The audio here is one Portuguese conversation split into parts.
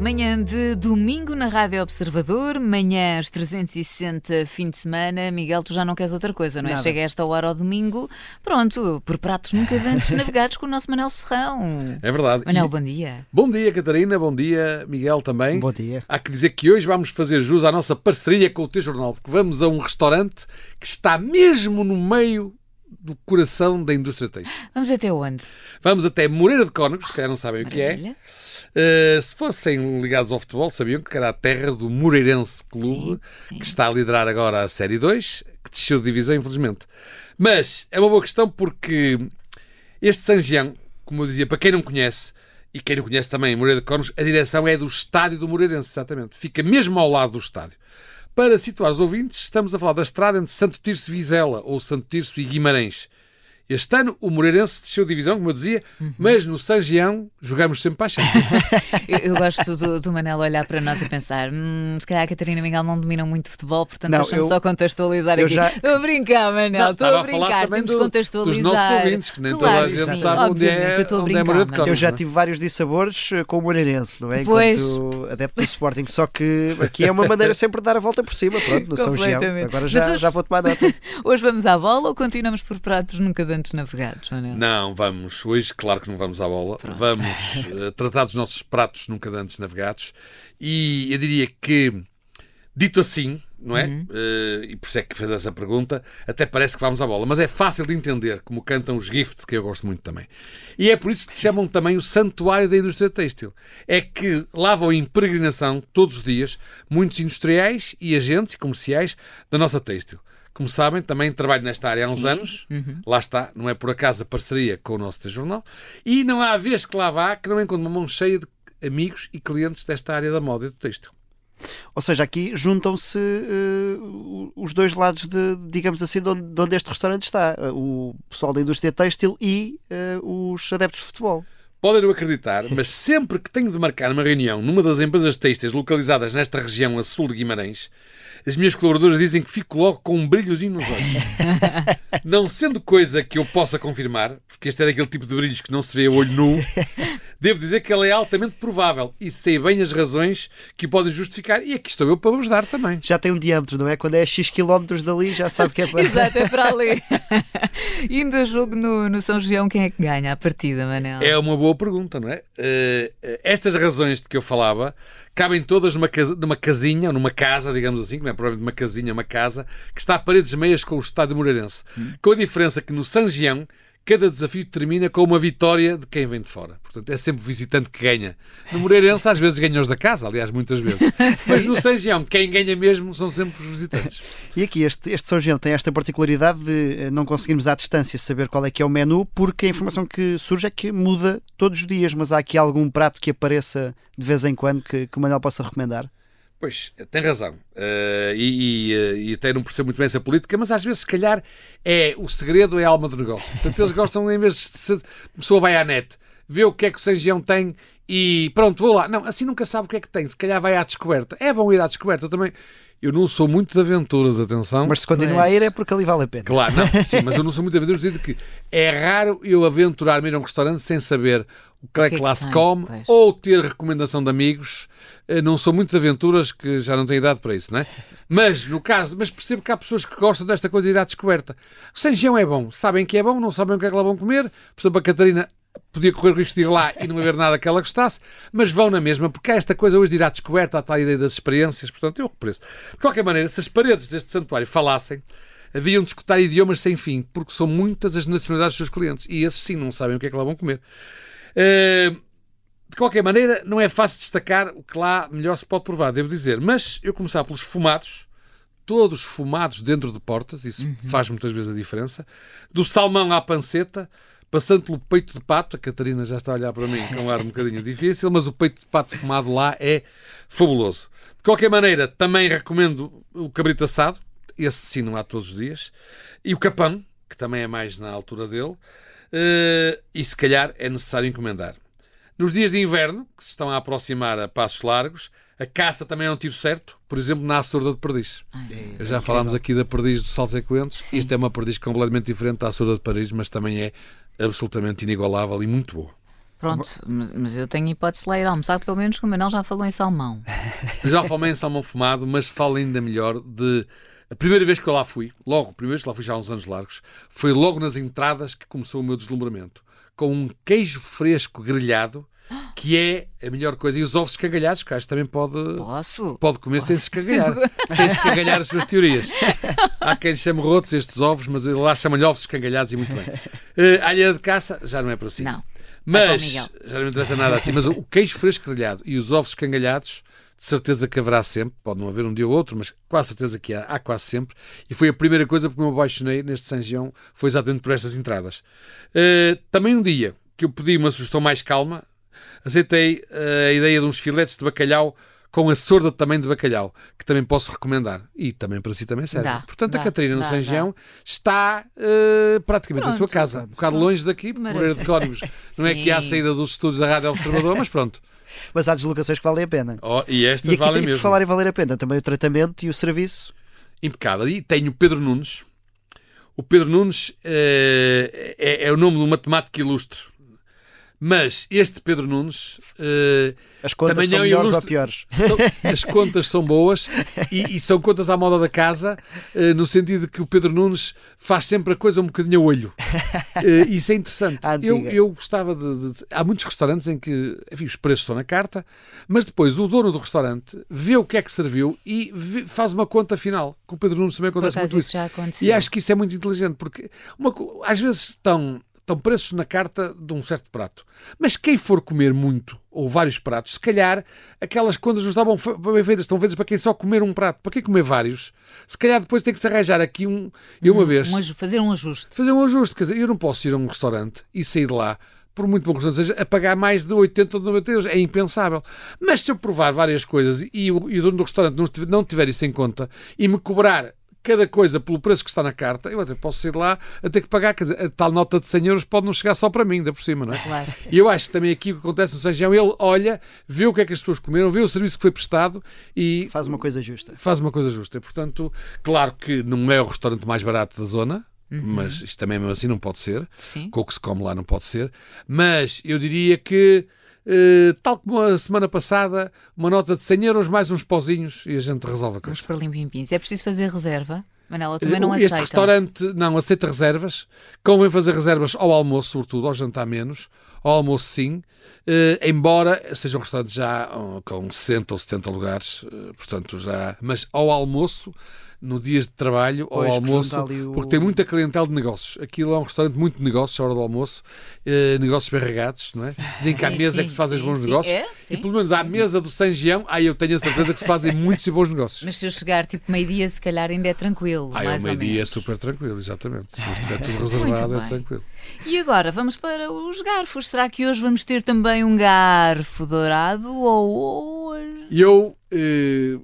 Manhã de domingo na Rádio Observador, manhãs 360 fim de semana. Miguel, tu já não queres outra coisa, não é? Nada. Chega a esta hora ao domingo, pronto, por pratos nunca antes navegados com o nosso Manel Serrão. É verdade. Manel, E- bom dia. Bom dia, Catarina. Bom dia, Miguel também. Bom dia. Há que dizer que hoje vamos fazer jus à nossa parceria com o teu jornal, porque vamos a um restaurante que está mesmo no meio do coração da indústria têxtil. Vamos até onde? Vamos até Moreira de Cónegos, se calhar não sabem o que é. Uh, se fossem ligados ao futebol, sabiam que era a terra do Moreirense Clube, Sim, sim. que está a liderar agora a Série 2, que desceu de divisão, infelizmente. Mas é uma boa questão porque este Sanjião, como eu dizia, para quem não conhece, e quem não conhece também Moreira de Cónegos, a direção é do estádio do Moreirense, exatamente. Fica mesmo ao lado do estádio. Para situar os ouvintes, estamos a falar da estrada entre Santo Tirso e Vizela, ou Santo Tirso e Guimarães. Este ano o Moreirense desceu de divisão, como eu dizia, Uhum. mas no Sanjião jogamos sempre para a Champions. Eu, eu gosto do, do Manel olhar para nós e pensar: hum, se calhar a Catarina e Miguel não dominam muito futebol, portanto Não, deixa-me eu- só contextualizar eu aqui. já- Estou a brincar, Manel, Não, estou a brincar, temos do- de contextualizar. dos nossos ouvintes, que nem toda a Claro, gente sim, sabe onde é- eu estou a onde é brincar, Moreira de. Eu já é? tive vários dissabores eh, com o Moreirense, não é? Pois. Enquanto adepto do Sporting. Só que aqui é uma maneira sempre de dar a volta por cima, pronto, no São Gião. Completamente. Agora já, hoje- já vou tomar nota. Hoje vamos à bola ou continuamos por pratos nunca antes navegados, Manel? Não, vamos. Hoje, claro que não vamos à bola. Vamos eh, tratar dos nossos pratos nunca antes navegados. E eu diria que, dito assim, não é? Eh, e por isso é que fez essa pergunta, até parece que vamos à bola. Mas é fácil de entender, como cantam os Gift, que eu gosto muito também. E é por isso que chamam também o Santuário da Indústria Têxtil. É que lá vão em peregrinação, todos os dias, muitos industriais e agentes e comerciais da nossa têxtil. Como sabem, também trabalho nesta área há uns Sim. anos. Lá está, não é por acaso a parceria com o nosso jornal. E não há vez que lá vá que não encontre uma mão cheia de amigos e clientes desta área da moda e do têxtil. Ou seja, aqui juntam-se eh, os dois lados, de, digamos assim, de onde, de onde este restaurante está. O pessoal da indústria têxtil e eh, os adeptos de futebol. Podem não acreditar, mas sempre que tenho de marcar uma reunião numa das empresas têxteis localizadas nesta região a sul de Guimarães, as minhas colaboradoras dizem que fico logo com um brilhozinho nos olhos. Não sendo coisa que eu possa confirmar, porque este é daquele tipo de brilhos que não se vê a olho nu, devo dizer que ela é altamente provável e sei bem as razões que o podem justificar. E aqui estou eu para vos dar também. Já tem um diâmetro, não é? Quando é X quilómetros dali, já sabe que é para. Exato, é para ali. Indo a jogo no, no São João, quem é que ganha a partida, Manel? É uma boa pergunta, não é? Eh, estas razões de que eu falava cabem todas numa, casa- numa casinha, ou numa casa, digamos assim, que não é provavelmente uma casinha, uma casa, que está a paredes meias com o estádio Moreirense. Com a diferença que no Sanjião, cada desafio termina com uma vitória de quem vem de fora. Portanto, é sempre o visitante que ganha. No Moreirense, às vezes ganha os da casa, aliás, muitas vezes. Mas no Sanjião, quem ganha mesmo são sempre os visitantes. E aqui este, este São João tem esta particularidade de eh, não conseguirmos à distância saber qual é que é o menu, porque a informação que surge é que muda todos os dias, mas há aqui algum prato que apareça de vez em quando que, que o Manuel possa recomendar? Pois, tem razão. Eh, e, e, eh, e até não percebo muito bem essa política, mas às vezes, se calhar, é o segredo é a alma do negócio. Portanto, eles gostam, em vez de se, a pessoa vai à net, vê o que é que o Sanjião tem e pronto, vou lá. Não, assim nunca sabe o que é que tem. Se calhar vai à descoberta. É bom ir à descoberta. Eu também. Eu não sou muito de aventuras, atenção. Mas se continua Pois. a ir é porque ali vale a pena. Claro, não, sim, mas eu não sou muito aventuroso no sentido que é raro eu aventurar-me a um restaurante sem saber o que é que que é lá se come pois. ou ter recomendação de amigos. Eh, Não sou muito de aventuras que já não tenho idade para isso, não é? Mas, no caso, mas percebo que há pessoas que gostam desta coisa de ir à descoberta. O Sanjião é bom, sabem que é bom, não sabem o que é que lá vão comer. Por exemplo, a Catarina podia correr o risco de ir lá e não haver nada que ela gostasse, mas vão na mesma, porque há esta coisa hoje de ir à descoberta, há a tal ideia das experiências, portanto eu repreço. De qualquer maneira, se as paredes deste santuário falassem, haviam de escutar idiomas sem fim, porque são muitas as nacionalidades dos seus clientes, e esses sim não sabem o que é que lá vão comer. Eh, de qualquer maneira, não é fácil destacar o que lá melhor se pode provar, devo dizer, mas eu começar pelos fumados, todos fumados dentro de portas, isso faz muitas vezes a diferença, do salmão à panceta, passando pelo peito de pato, a Catarina já está a olhar para mim com um ar um bocadinho difícil, mas o peito de pato fumado lá é fabuloso. De qualquer maneira, também recomendo o cabrito assado, esse sim não há todos os dias, e o capão, que também é mais na altura dele, e se calhar é necessário encomendar. Nos dias de inverno, que se estão a aproximar a passos largos, a caça também é um tiro certo, por exemplo, na açorda de perdiz. Já falámos aqui da perdiz do Salto e Coentros. Isto é uma perdiz completamente diferente da açorda de Paris, mas também é absolutamente inigualável e muito boa. Pronto, mas, eu tenho hipótese de lá ir almoçar, pelo menos que o Manel já falou em salmão. Eu já falei em salmão fumado, mas falo ainda melhor de. A primeira vez que eu lá fui, logo, a primeira vez que lá fui já há uns anos largos, foi logo nas entradas que começou o meu deslumbramento. Com um queijo fresco grelhado, que é a melhor coisa. E os ovos escagalhados, que acho que também pode, Posso? pode comer sem se escagalhar. sem escagalhar as suas teorias. Há quem chame rotos estes ovos, mas lá chamam-lhe ovos escagalhados e muito bem. Uh, alheira de caça, já não é para si. Não. Mas, Miguel. já não me interessa nada assim, mas o queijo fresco grelhado e os ovos escangalhados, de certeza que haverá sempre, pode não haver um dia ou outro, mas quase certeza que há, há quase sempre. E foi a primeira coisa porque me apaixonei neste Sanjão, foi exatamente por estas entradas. Uh, também um dia que eu pedi uma sugestão mais calma, aceitei uh, a ideia de uns filetes de bacalhau com a sorda também de bacalhau, que também posso recomendar. E também para si também serve. Dá, Portanto, dá, a Catarina no Sanjão está uh, praticamente na sua casa, um bocado longe daqui, por de Cónigos. Não é que há saída dos estúdios da Rádio Observador, mas pronto. Mas há deslocações que valem a pena. Oh, e estas E aqui valem mesmo. falar em valer a pena também o tratamento e o serviço. Impecável. E tenho o Pedro Nunes. O Pedro Nunes eh, é, é o nome de um matemático ilustre. Mas este Pedro Nunes eh, As contas Também são é melhores ou piores. são- as contas são boas e, e são contas à moda da casa, eh, no sentido de que o Pedro Nunes faz sempre a coisa um bocadinho a olho. Eh, isso é interessante. Eu, eu gostava de, de- Há muitos restaurantes em que enfim, os preços estão na carta, mas depois o dono do restaurante vê o que é que serviu e vê- faz uma conta final. Com o Pedro Nunes também acontece muito isso isso. já aconteceu. E acho que isso é muito inteligente, porque uma às vezes estão, estão preços na carta de um certo prato. Mas quem for comer muito, ou vários pratos, se calhar aquelas contas não estavam bem feitas, estão feitas para quem só comer um prato. Para quem comer vários, se calhar depois tem que se arranjar aqui um. E uma vez Um fazer um ajuste. fazer um ajuste. Quer dizer, eu não posso ir a um restaurante e sair de lá, por muito bom que seja, a pagar mais de 80 ou 90 euros. É impensável. Mas se eu provar várias coisas e o, e o dono do restaurante não tiver, não tiver isso em conta e me cobrar cada coisa pelo preço que está na carta, eu até posso sair de lá a ter que pagar. Quer dizer, a tal nota de 100 euros pode não chegar só para mim, ainda por cima, não é? Claro. E eu acho que também aqui o que acontece no Sanjão, ele olha, vê o que é que as pessoas comeram, vê o serviço que foi prestado e Faz uma coisa justa. faz uma coisa justa. E, portanto, claro que não é o restaurante mais barato da zona, mas isto também mesmo assim não pode ser. Sim. Com o que se come lá não pode ser. Mas eu diria que, eh, tal como a semana passada, uma nota de 100 euros mais uns pozinhos e a gente resolve a Vamos coisa. para Limpimpins. É preciso fazer reserva? Manela, também não este aceita. restaurante não aceita reservas. Convém fazer reservas ao almoço, sobretudo, ao jantar menos. Ao almoço, sim. Eh, embora seja um restaurante já oh, com 60 ou 70 lugares, eh, portanto, já. Mas ao almoço, no dias de trabalho, ao Pois, que almoço, o- porque tem muita clientela de negócios. Aquilo é um restaurante muito de negócios, à hora do almoço, eh, negócios bem regados, não é? Dizem que à Sim, mesa é sim, que se fazem os sim, bons sim. negócios. É, E pelo menos à mesa do Sanjião, aí eu tenho a certeza que se fazem muitos e bons negócios. Mas se eu chegar tipo meio-dia, se calhar ainda é tranquilo. Ah, é mais o ou meio-dia é super tranquilo, exatamente. Se estiver tudo reservado, é tranquilo. E agora vamos para os garfos. Será que hoje vamos ter também um garfo dourado ou hoje? Eu eh,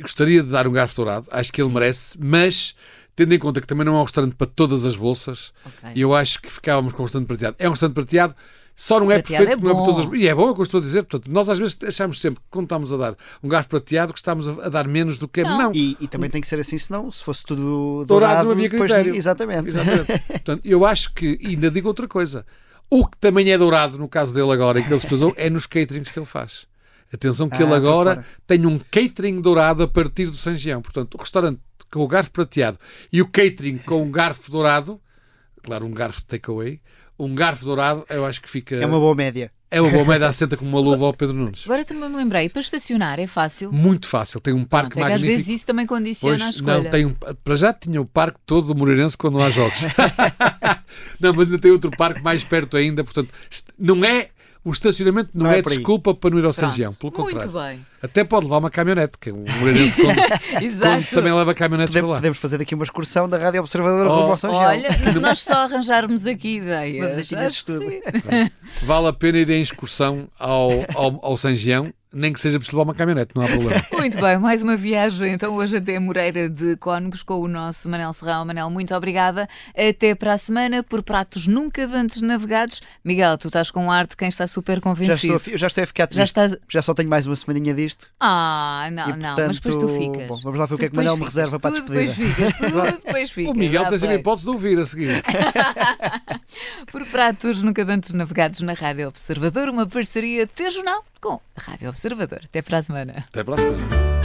gostaria de dar um garfo dourado, acho que ele merece, mas tendo em conta que também não é um restaurante para todas as bolsas, Ok. eu acho que ficávamos com um restaurante prateado. É um restaurante prateado, só não é Prateado perfeito é não é para todas as E é bom, é o que eu estou a dizer. Portanto, nós às vezes achamos sempre que quando estamos a dar um garfo prateado, que estamos a, dar menos do que é. Não. Não. E, e também tem que ser assim, senão, se fosse tudo Dourado dourado, não havia critério. Exatamente. Exatamente. Portanto, eu acho que, e ainda digo outra coisa, o que também é dourado no caso dele agora, em que ele se fazou, é nos caterings que ele faz. Atenção que Ah, ele por agora tem um catering dourado a partir do Sanjião. Portanto, o restaurante com o garfo prateado e o catering com um garfo dourado, claro, um garfo de takeaway, um garfo dourado, eu acho que fica. É uma boa média. É uma boa média, assenta como uma luva ao Pedro Nunes. Agora também me lembrei, para estacionar é fácil. Muito fácil, tem um parque Pronto, é que às magnífico. vezes isso também condiciona a Pois, escolha. não, tem um, para já tinha o parque todo do Moreirense quando não há jogos. não, mas ainda tem outro parque mais perto ainda, portanto, não é o estacionamento não, Não é é, desculpa para não ir ao Pronto. Sanjião, pelo Muito contrário. bem. Até pode levar uma caminhonete, que é um Moreirense também leva caminhonetes para Podemos, lá. podemos fazer daqui uma excursão da Rádio Observadora Oh, ao São João. Olha, nós só arranjarmos aqui ideias. De que estudo. sim. Vale a pena ir em excursão ao, ao, ao Sanjião, nem que seja preciso levar uma caminhonete, não há problema. Muito bem, mais uma viagem então hoje até Moreira de Cónegos com o nosso Manel Serrão. Manel, muito obrigada. Até para a semana por pratos nunca antes navegados. Miguel, tu estás com ar de quem está super Já convencido. estou, a, já estou a ficar Já triste. está- Já só tenho mais uma semaninha disto. Ah, não, E, não, mas depois tu portanto, ficas. bom, vamos lá ver o que é que depois Manel me reserva para a Tu depois despedida. ficas, tu depois ficas. O Miguel já tem sempre a hipótese de ouvir a seguir. Por pratos nunca antes navegados na Rádio Observador, uma parceria T-Jornal com a Rádio Observador. Até para a semana. Até para a semana.